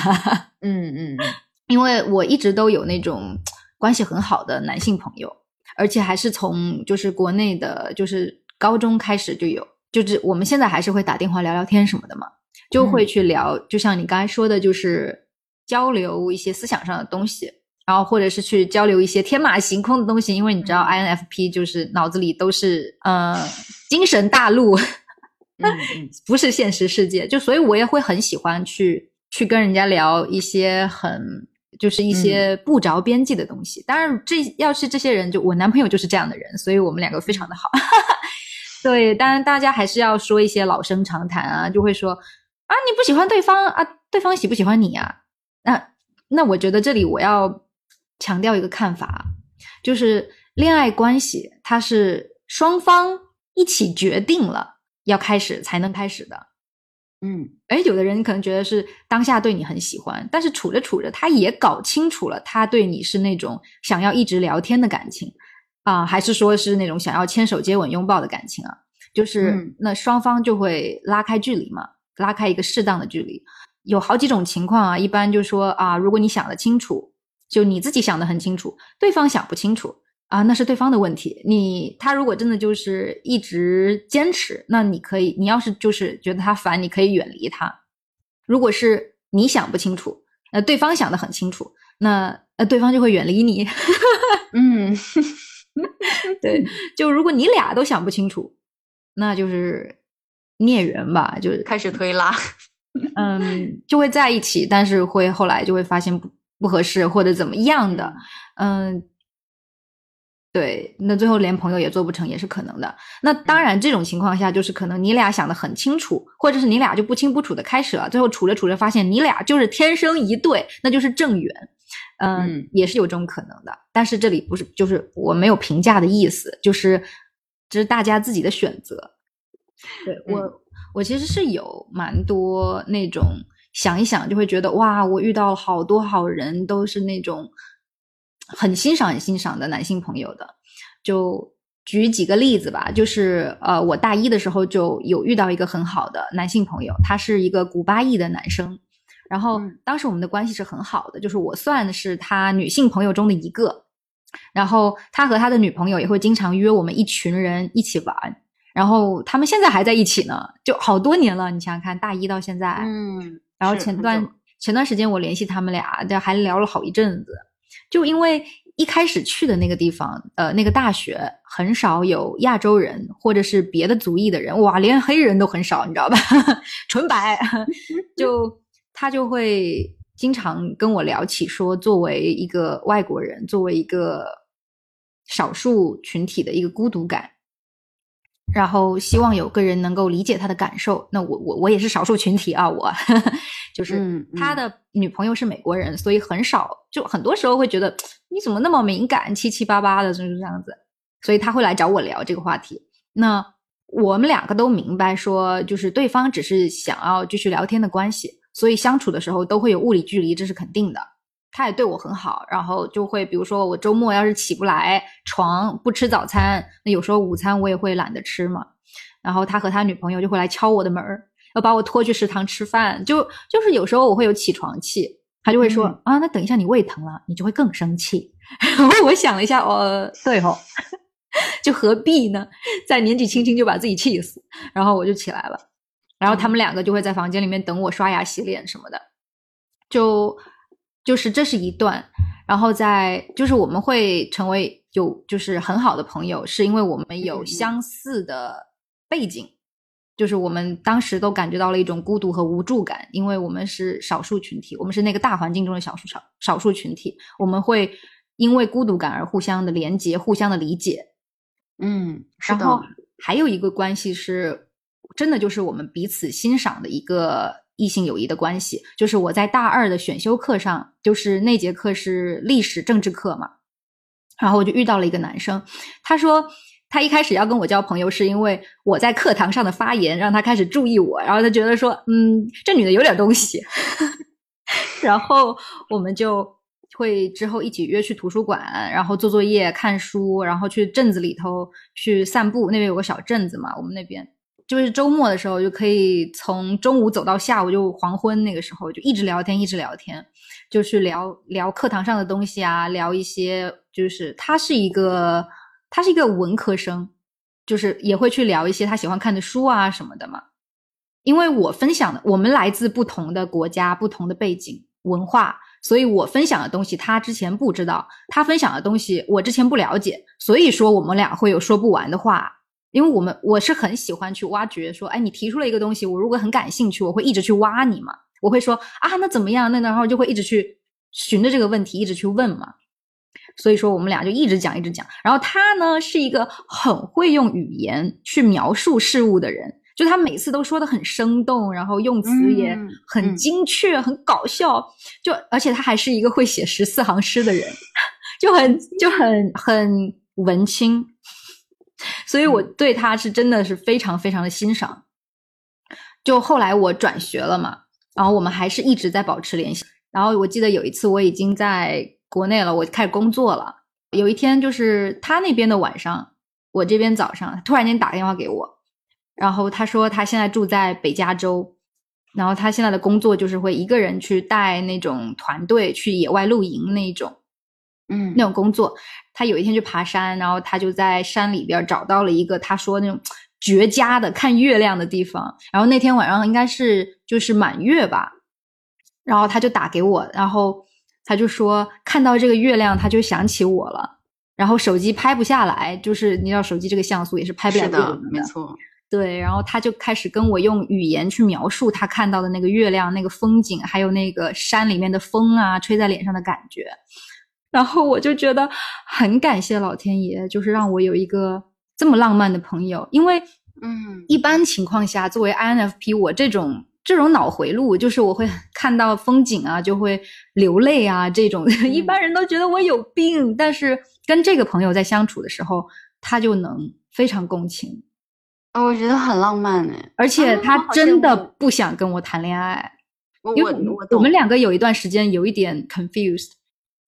嗯嗯嗯 因为我一直都有那种关系很好的男性朋友，而且还是从就是国内的，就是高中开始就有，就是我们现在还是会打电话聊聊天什么的嘛，就会去聊，就像你刚才说的，就是交流一些思想上的东西，然后或者是去交流一些天马行空的东西，因为你知道 INFP 就是脑子里都是呃精神大陆，不是现实世界，就所以我也会很喜欢去去跟人家聊一些很就是一些不着边际的东西。当然，这要是这些人，就我男朋友就是这样的人，所以我们两个非常的好。对，当然大家还是要说一些老生常谈啊，就会说啊你不喜欢对方啊，对方喜不喜欢你啊？那那我觉得这里我要强调一个看法，就是恋爱关系它是双方一起决定了要开始才能开始的。嗯哎，有的人可能觉得是当下对你很喜欢，但是处着处着，他也搞清楚了，他对你是那种想要一直聊天的感情啊、还是说是那种想要牵手、接吻、拥抱的感情啊？就是、嗯那双方就会拉开距离嘛，拉开一个适当的距离。有好几种情况啊，一般就说啊，如果你想得清楚，就你自己想得很清楚，对方想不清楚啊，那是对方的问题。你他如果真的就是一直坚持，那你可以，你要是就是觉得他烦，你可以远离他。如果是你想不清楚，呃，对方想得很清楚，那呃，对方就会远离你。嗯对，就如果你俩都想不清楚，那就是孽缘吧，就是开始推拉。嗯，就会在一起，但是会后来就会发现不不合适或者怎么样的，嗯，对，那最后连朋友也做不成也是可能的。那当然，这种情况下就是可能你俩想的很清楚，或者是你俩就不清不楚的开始了，最后处着处着发现你俩就是天生一对，那就是正缘。嗯，嗯也是有这种可能的。但是这里不是，就是我没有评价的意思，就是这是大家自己的选择。对我，嗯我其实是有蛮多那种想一想就会觉得哇，我遇到了好多好人，都是那种很欣赏、很欣赏的男性朋友的。就举几个例子吧，就是呃，我大一的时候就有遇到一个很好的男性朋友，他是一个古巴裔的男生。然后嗯当时我们的关系是很好的，就是我算是他女性朋友中的一个。然后他和他的女朋友也会经常约我们一群人一起玩，然后他们现在还在一起呢，就好多年了。你想想看，大一到现在，嗯，然后前段前段时间我联系他们俩，这还聊了好一阵子，就因为一开始去的那个地方，呃，那个大学很少有亚洲人或者是别的族裔的人，哇，连黑人都很少，你知道吧？纯白，就他就会经常跟我聊起说，作为一个外国人，作为一个少数群体的一个孤独感。然后希望有个人能够理解他的感受。那我我我也是少数群体啊，我就是嗯他的女朋友是美国人，所以很少就很多时候会觉得你怎么那么敏感，七七八八的，就是这样子。所以他会来找我聊这个话题。那我们两个都明白说，就是对方只是想要继续聊天的关系，所以相处的时候都会有物理距离，这是肯定的。他也对我很好，然后就会比如说我周末要是起不来床不吃早餐，那有时候午餐我也会懒得吃嘛。然后他和他女朋友就会来敲我的门儿，要把我拖去食堂吃饭。就就是有时候我会有起床气，他就会说、嗯啊，那等一下你胃疼了，你就会更生气。然后我想了一下，哦，对哦、就何必呢？在年纪轻轻就把自己气死。然后我就起来了，然后他们两个就会在房间里面等我刷牙、洗脸什么的。就就是这是一段，然后在就是我们会成为有就是很好的朋友，是因为我们有相似的背景，就是我们当时都感觉到了一种孤独和无助感，因为我们是少数群体，我们是那个大环境中的少数少少数群体，我们会因为孤独感而互相的连接、互相的理解。嗯，是的。然后还有一个关系是，真的就是我们彼此欣赏的一个异性友谊的关系。就是我在大二的选修课上，就是那节课是历史政治课嘛，然后我就遇到了一个男生，他说他一开始要跟我交朋友，是因为我在课堂上的发言让他开始注意我，然后他觉得说，嗯，这女的有点东西，然后我们就。会之后一起约去图书馆，然后做作业、看书，然后去镇子里头去散步。那边有个小镇子嘛，我们那边就是周末的时候就可以从中午走到下午，就黄昏那个时候就一直聊天，一直聊天，就去聊聊课堂上的东西啊，聊一些就是他是一个他是一个文科生，就是也会去聊一些他喜欢看的书啊什么的嘛。因为我分享的，我们来自不同的国家、不同的背景文化。所以我分享的东西，他之前不知道；他分享的东西，我之前不了解。所以说，我们俩会有说不完的话。因为我们我是很喜欢去挖掘，说，哎，你提出了一个东西，我如果很感兴趣，我会一直去挖你嘛。我会说啊，那怎么样？那然后就会一直去循着这个问题一直去问嘛。所以说，我们俩就一直讲，一直讲。然后他呢，是一个很会用语言去描述事物的人。就他每次都说的很生动，然后用词也很精确、很搞笑。就而且他还是一个会写十四行诗的人，就很 就很很文青。所以我对他是真的是非常非常的欣赏。就后来我转学了嘛，然后我们还是一直在保持联系。然后我记得有一次我已经在国内了，我开始工作了。有一天就是他那边的晚上，我这边早上，突然间打电话给我。然后他说他现在住在北加州，然后他现在的工作就是会一个人去带那种团队去野外露营那种，嗯，那种工作。他有一天去爬山，然后他就在山里边找到了一个他说那种绝佳的看月亮的地方。然后那天晚上应该是就是满月吧，然后他就打给我，然后他就说看到这个月亮他就想起我了，然后手机拍不下来，就是你知道手机这个像素也是拍不了的，没错。对，然后他就开始跟我用语言去描述他看到的那个月亮、那个风景，还有那个山里面的风啊，吹在脸上的感觉。然后我就觉得很感谢老天爷，就是让我有一个这么浪漫的朋友。因为，嗯，一般情况下，作为 INFP，我这种这种脑回路，就是我会 看到风景啊，就会流泪啊，这种。一般人都觉得我有病。但是跟这个朋友在相处的时候，他就能非常共情。我觉得很浪漫哎，而且他真的不想跟我谈恋爱，因为我们两个有一段时间有一点 confused，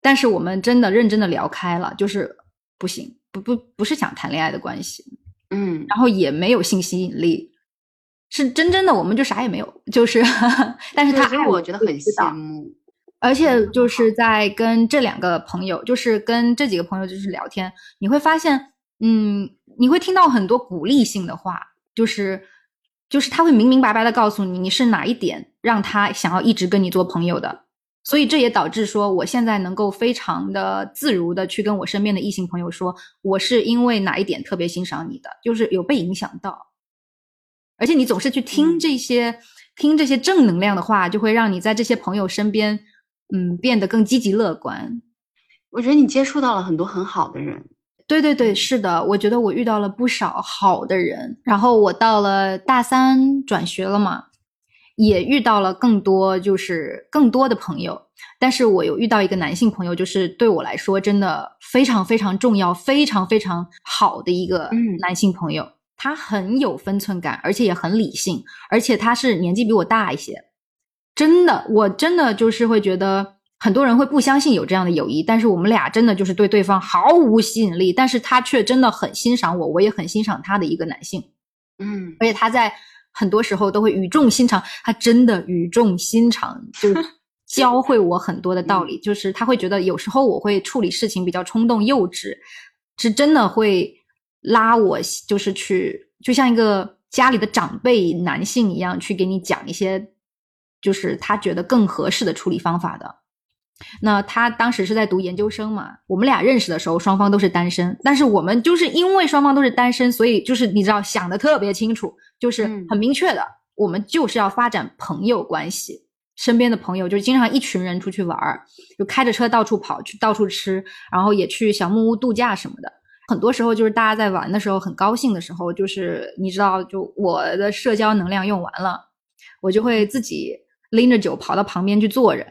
但是我们真的认真的聊开了，就是不行，不不不是想谈恋爱的关系，嗯，然后也没有性吸引力，是真真的我们就啥也没有，就是，但是他爱我觉得很羡慕，而且就是在跟这两个朋友，就是跟这几个朋友就是聊天，你会发现，嗯。你会听到很多鼓励性的话，就是，就是他会明明白白的告诉你，你是哪一点让他想要一直跟你做朋友的，所以这也导致说，我现在能够非常的自如的去跟我身边的异性朋友说，我是因为哪一点特别欣赏你的，就是有被影响到，而且你总是去听这些，听这些正能量的话，就会让你在这些朋友身边，嗯，变得更积极乐观。我觉得你接触到了很多很好的人。对对对，是的，我觉得我遇到了不少好的人。然后我到了大三转学了嘛，也遇到了更多就是更多的朋友。但是我有遇到一个男性朋友，就是对我来说真的非常非常重要、非常非常好的一个男性朋友。他很有分寸感，而且也很理性，而且他是年纪比我大一些。真的，我真的就是会觉得。很多人会不相信有这样的友谊，但是我们俩真的就是对对方毫无吸引力，但是他却真的很欣赏我，我也很欣赏他的一个男性，嗯，而且他在很多时候都会语重心长，他真的语重心长，就 教会我很多的道理，就是他会觉得有时候我会处理事情比较冲动幼稚，是真的会拉我，就是去就像一个家里的长辈男性一样，去给你讲一些，就是他觉得更合适的处理方法的。那他当时是在读研究生嘛？我们俩认识的时候，双方都是单身。但是我们就是因为双方都是单身，所以就是你知道想的特别清楚，就是很明确的，我们就是要发展朋友关系。身边的朋友，就经常一群人出去玩儿，就开着车到处跑，去到处吃，然后也去小木屋度假什么的。很多时候就是大家在玩的时候很高兴的时候，就是你知道，就我的社交能量用完了，我就会自己拎着酒跑到旁边去坐着。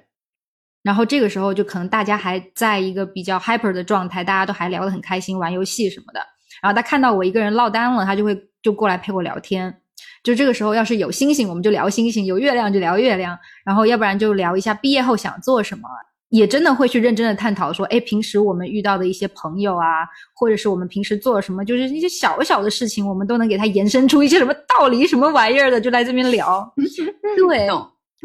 然后这个时候就可能大家还在一个比较 hyper 的状态，大家都还聊得很开心，玩游戏什么的。然后他看到我一个人落单了，他就会就过来陪我聊天。就这个时候，要是有星星，我们就聊星星；有月亮就聊月亮。然后要不然就聊一下毕业后想做什么，也真的会去认真的探讨说，哎，平时我们遇到的一些朋友啊，或者是我们平时做什么，就是一些小小的事情，我们都能给他延伸出一些什么道理、什么玩意儿的，就来这边聊。对，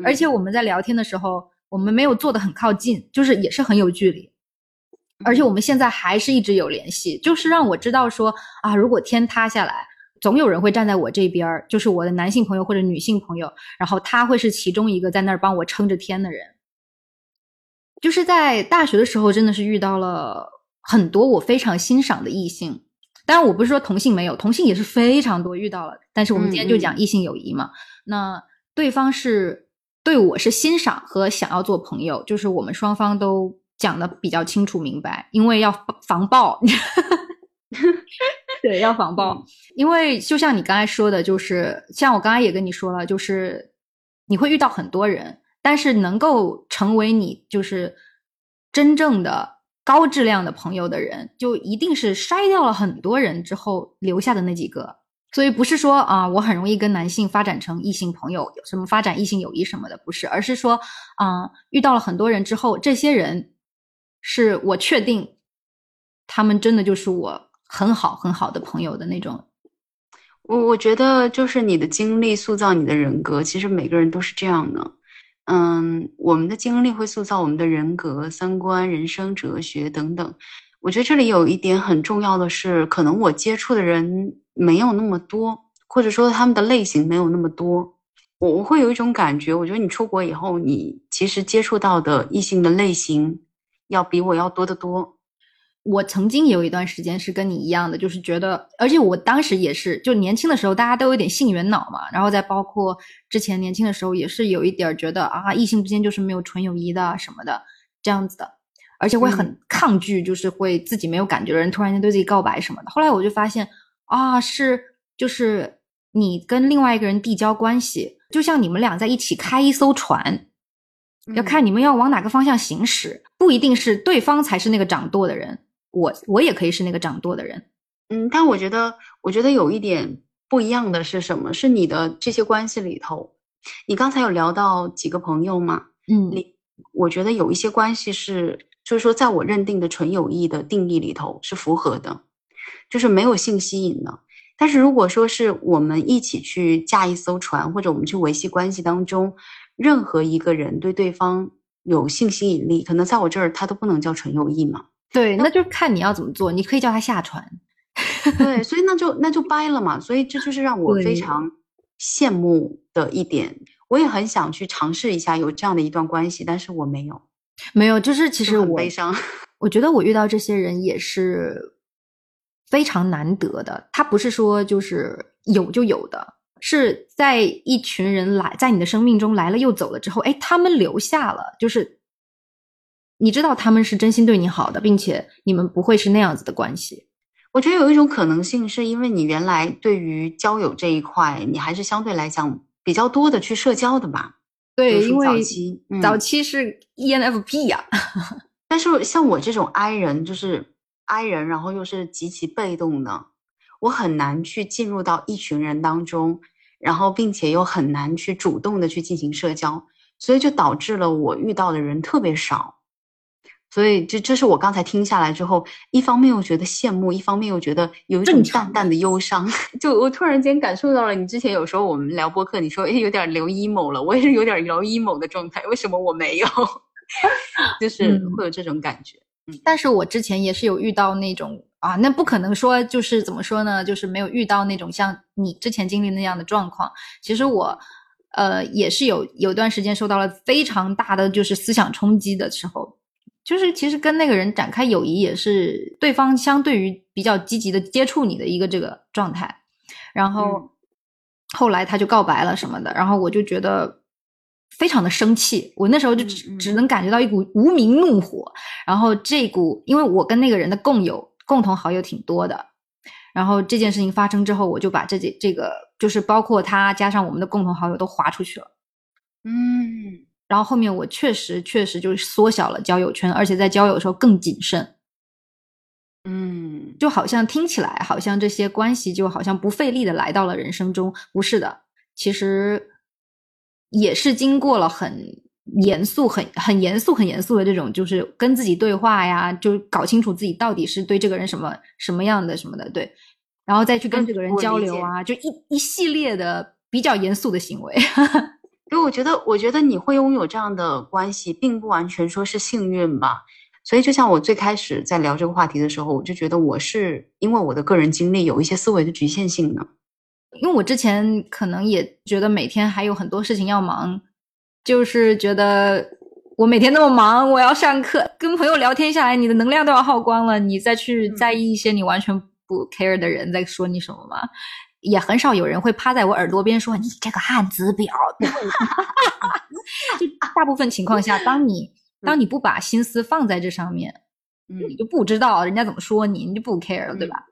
而且我们在聊天的时候，我们没有坐的很靠近，就是也是很有距离。而且我们现在还是一直有联系，就是让我知道说啊，如果天塌下来。总有人会站在我这边儿，就是我的男性朋友或者女性朋友，然后他会是其中一个在那儿帮我撑着天的人。就是在大学的时候，真的是遇到了很多我非常欣赏的异性。当然，我不是说同性没有，同性也是非常多遇到了。但是我们今天就讲异性友谊嘛。那对方是对我是欣赏和想要做朋友，就是我们双方都讲的比较清楚明白，因为要防爆。对，要防爆，因为就像你刚才说的，就是像我刚才也跟你说了，就是你会遇到很多人，但是能够成为你就是真正的高质量的朋友的人，就一定是筛掉了很多人之后留下的那几个。所以不是说啊，我很容易跟男性发展成异性朋友，什么发展异性友谊什么的，不是，而是说啊，遇到了很多人之后，这些人是我确定他们真的就是我。很好很好的朋友的那种，我我觉得就是你的经历塑造你的人格，其实每个人都是这样的。嗯，我们的经历会塑造我们的人格、三观、人生哲学等等。我觉得这里有一点很重要的是，可能我接触的人没有那么多，或者说他们的类型没有那么多。我我会有一种感觉，我觉得你出国以后，你其实接触到的异性的类型要比我要多得多。我曾经有一段时间是跟你一样的，就是觉得，而且我当时也是，就年轻的时候大家都有点性缘脑嘛，然后再包括之前年轻的时候也是有一点觉得啊，异性之间就是没有纯友谊的什么的这样子的，而且会很抗拒，就是会自己没有感觉的人突然间对自己告白什么的。后来我就发现啊，是就是你跟另外一个人递交关系，就像你们俩在一起开一艘船，要看你们要往哪个方向行驶，不一定是对方才是那个掌舵的人。我我也可以是那个掌舵的人，嗯，但我觉得，我觉得有一点不一样的是什么？是你的这些关系里头，你刚才有聊到几个朋友吗？嗯，你我觉得有一些关系是，就是说，在我认定的纯友谊的定义里头是符合的，就是没有性吸引的。但是如果说是我们一起去驾一艘船，或者我们去维系关系当中，任何一个人对对方有性吸引力，可能在我这儿他都不能叫纯友谊嘛。对，那就看你要怎么做。你可以叫他下船，对，所以那就那就掰了嘛。所以这就是让我非常羡慕的一点。我也很想去尝试一下有这样的一段关系，但是我没有，没有。就是其实我悲伤，我觉得我遇到这些人也是非常难得的。他不是说就是有就有的，是在一群人来在你的生命中来了又走了之后，哎，他们留下了，就是。你知道他们是真心对你好的，并且你们不会是那样子的关系。我觉得有一种可能性，是因为你原来对于交友这一块，你还是相对来讲比较多的去社交的吧？对，因为早期早期是 ENFP 呀。但是像我这种 I 人，就是 I 人，然后又是极其被动的，我很难去进入到一群人当中，然后并且又很难去主动的去进行社交，所以就导致了我遇到的人特别少。所以，这这是我刚才听下来之后，一方面又觉得羡慕，一方面又觉得有一种淡淡的忧伤。就我突然间感受到了，你之前有时候我们聊播客，你说哎有点留 emo 了，我也是有点聊 emo 的状态。为什么我没有？就是会有这种感觉。嗯，但是我之前也是有遇到那种啊，那不可能说就是怎么说呢？就是没有遇到那种像你之前经历那样的状况。其实我，呃，也是有有段时间受到了非常大的就是思想冲击的时候。就是其实跟那个人展开友谊，也是对方相对于比较积极的接触你的一个这个状态，然后后来他就告白了什么的，然后我就觉得非常的生气，我那时候就只只能感觉到一股无名怒火。然后这股，因为我跟那个人的共有共同好友挺多的，然后这件事情发生之后，我就把这这这个就是包括他加上我们的共同好友都划出去了。嗯，然后后面我确实确实就是缩小了交友圈，而且在交友的时候更谨慎。嗯，就好像听起来好像这些关系就好像不费力的来到了人生中，不是的，其实也是经过了很严肃、很很严肃、很严肃的这种，就是跟自己对话呀，就搞清楚自己到底是对这个人什么什么样的什么的，对，然后再去跟这个人交流啊，就一一系列的比较严肃的行为。因为我觉得，我觉得你会拥有这样的关系，并不完全说是幸运吧。所以，就像我最开始在聊这个话题的时候，我就觉得我是因为我的个人经历有一些思维的局限性呢。因为我之前可能也觉得每天还有很多事情要忙，就是觉得我每天那么忙，我要上课，跟朋友聊天下来，你的能量都要耗光了，你再去在意一些你完全不 care 的人在说你什么吗？也很少有人会趴在我耳朵边说你这个汉子婊。就大部分情况下，当你。当你不把心思放在这上面，嗯你就不知道人家怎么说你，你就不 care 了，对吧？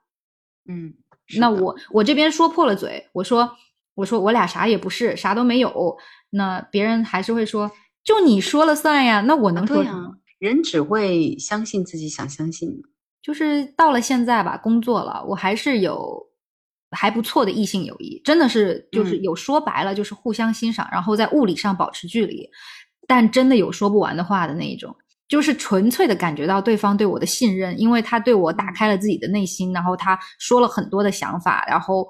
嗯，那我我这边说破了嘴，我说我说我俩啥也不是，啥都没有，那别人还是会说，就你说了算呀。那我能说什么？人只会相信自己想相信的。就是到了现在吧，工作了，我还是有还不错的异性友谊，真的是就是有说白了就是互相欣赏，然后在物理上保持距离。但真的有说不完的话的那一种，就是纯粹的感觉到对方对我的信任，因为他对我打开了自己的内心，然后他说了很多的想法，然后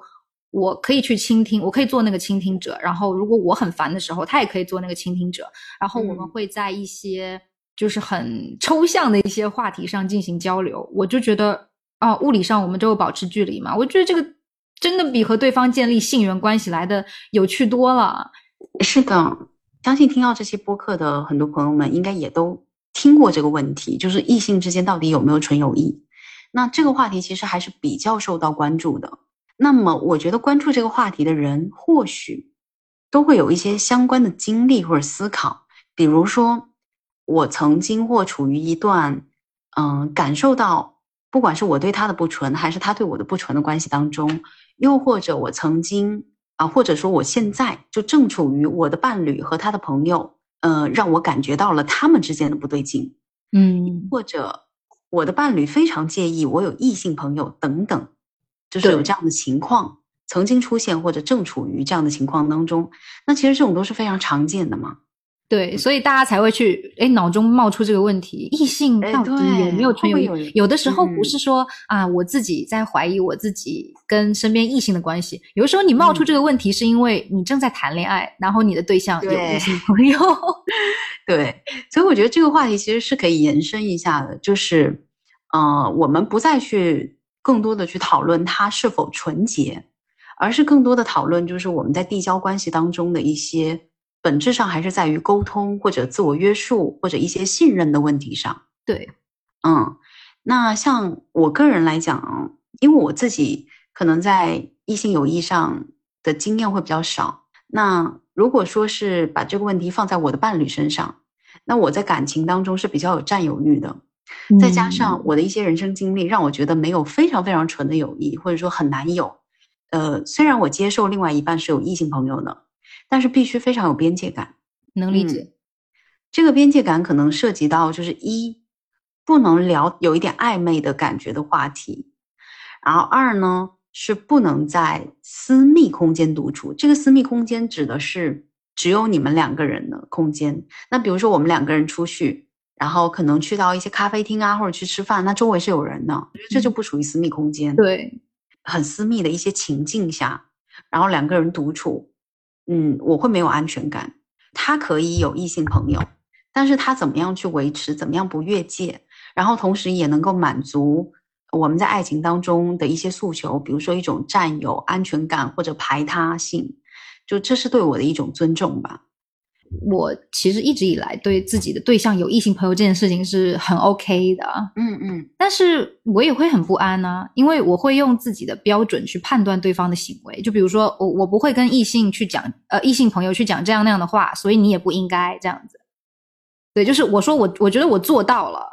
我可以去倾听，我可以做那个倾听者。然后如果我很烦的时候，他也可以做那个倾听者。然后我们会在一些就是很抽象的一些话题上进行交流。我就觉得，哦，物理上我们都有保持距离嘛。我觉得这个真的比和对方建立性缘关系来的有趣多了。是的。相信听到这些播客的很多朋友们，应该也都听过这个问题，就是异性之间到底有没有纯友谊？那这个话题其实还是比较受到关注的。那么，我觉得关注这个话题的人，或许都会有一些相关的经历或者思考。比如说，我曾经或处于一段，嗯，感受到不管是我对他的不纯，还是他对我的不纯的关系当中，又或者我曾经。啊，或者说我现在就正处于我的伴侣和他的朋友，呃，让我感觉到了他们之间的不对劲，嗯，或者我的伴侣非常介意我有异性朋友等等，就是有这样的情况曾经出现或者正处于这样的情况当中，那其实这种都是非常常见的嘛。对，所以大家才会去哎，脑中冒出这个问题：异性到底有没有纯友谊？有的时候不是说啊，我自己在怀疑我自己跟身边异性的关系。有的时候你冒出这个问题，是因为你正在谈恋爱，然后你的对象有异性朋友。对，所以我觉得这个话题其实是可以延伸一下的，就是，呃，我们不再去更多的去讨论他是否纯洁，而是更多的讨论就是我们在递交关系当中的一些。本质上还是在于沟通或者自我约束或者一些信任的问题上。对，嗯，那像我个人来讲，因为我自己可能在异性友谊上的经验会比较少。那如果说是把这个问题放在我的伴侣身上，那我在感情当中是比较有占有欲的。再加上我的一些人生经历，让我觉得没有非常非常纯的友谊，或者说很难有。呃，虽然我接受另外一半是有异性朋友的。但是必须非常有边界感，能理解。这个边界感可能涉及到，就是一不能聊有一点暧昧的感觉的话题，然后二呢是不能在私密空间独处。这个私密空间指的是只有你们两个人的空间。那比如说我们两个人出去，然后可能去到一些咖啡厅啊，或者去吃饭，那周围是有人的，这就不属于私密空间。对，很私密的一些情境下，然后两个人独处。嗯，我会没有安全感。他可以有异性朋友，但是他怎么样去维持，怎么样不越界，然后同时也能够满足我们在爱情当中的一些诉求，比如说一种占有、安全感或者排他性，就这是对我的一种尊重吧。我其实一直以来对自己的对象有异性朋友这件事情是很 OK 的，嗯嗯，但是我也会很不安呢、因为我会用自己的标准去判断对方的行为，就比如说我我不会跟异性去讲呃异性朋友去讲这样那样的话，所以你也不应该这样子。对，就是我说我我觉得我做到了，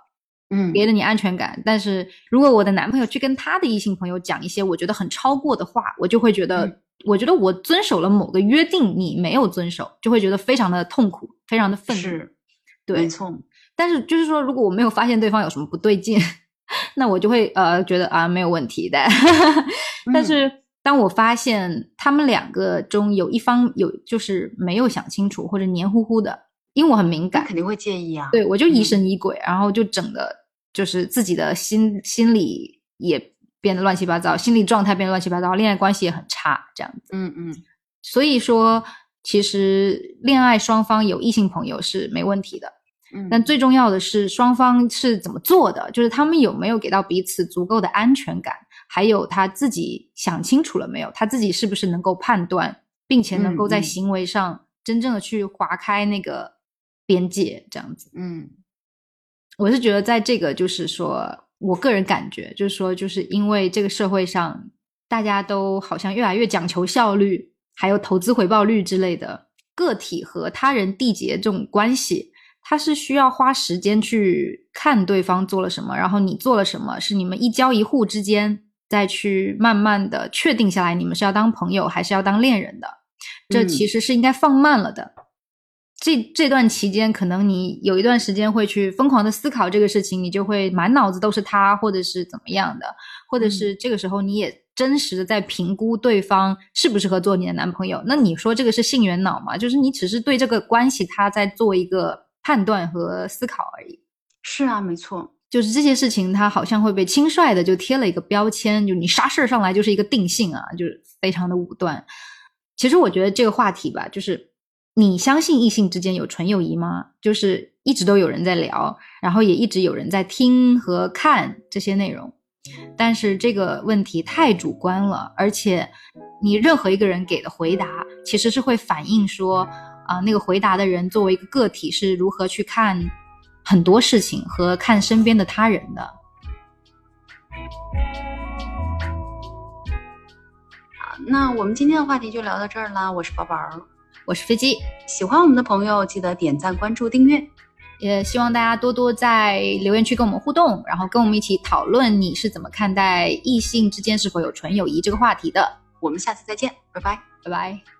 嗯，给了你安全感，但是如果我的男朋友去跟他的异性朋友讲一些我觉得很超过的话，我就会觉得，嗯我觉得我遵守了某个约定，你没有遵守，就会觉得非常的痛苦，非常的愤怒。是，对没，错，但是就是说，如果我没有发现对方有什么不对劲，那我就会呃觉得啊没有问题的。但是当我发现他们两个中有一方有就是没有想清楚或者黏糊糊的，因为我很敏感，肯定会介意啊。对我就疑嗯神疑鬼，然后就整的就是自己的心心理也变得乱七八糟，心理状态变得乱七八糟，恋爱关系也很差，这样子。嗯嗯所以说，其实恋爱双方有异性朋友是没问题的。嗯，但最重要的是双方是怎么做的，就是他们有没有给到彼此足够的安全感，还有他自己想清楚了没有，他自己是不是能够判断，并且能够在行为上真正的去划开那个边界，这样子。嗯我是觉得在这个就是说我个人感觉，就是说，就是因为这个社会上大家都好像越来越讲求效率，还有投资回报率之类的，个体和他人缔结这种关系，它是需要花时间去看对方做了什么，然后你做了什么，是你们一交一互之间再去慢慢的确定下来，你们是要当朋友还是要当恋人的，这嗯其实是应该放慢了的。这这段期间，可能你有一段时间会去疯狂的思考这个事情，你就会满脑子都是他，或者是怎么样的，或者是这个时候你也真实的在评估对方适不适合做你的男朋友。那你说这个是性缘脑吗？就是你只是对这个关系他在做一个判断和思考而已。是啊，没错，就是这些事情，他好像会被轻率的就贴了一个标签，就你啥事儿上来就是一个定性啊，就是非常的武断。其实我觉得这个话题吧，就是你相信异性之间有纯友谊吗？就是一直都有人在聊，然后也一直有人在听和看这些内容，但是这个问题太主观了，而且你任何一个人给的回答，其实是会反映说啊、那个回答的人作为一个个体是如何去看很多事情和看身边的他人的。那我们今天的话题就聊到这儿啦。我是宝宝，我是飞机，喜欢我们的朋友记得点赞、关注、订阅。也希望大家多多在留言区跟我们互动，然后跟我们一起讨论你是怎么看待异性之间是否有纯友谊这个话题的。我们下次再见，拜拜。拜拜。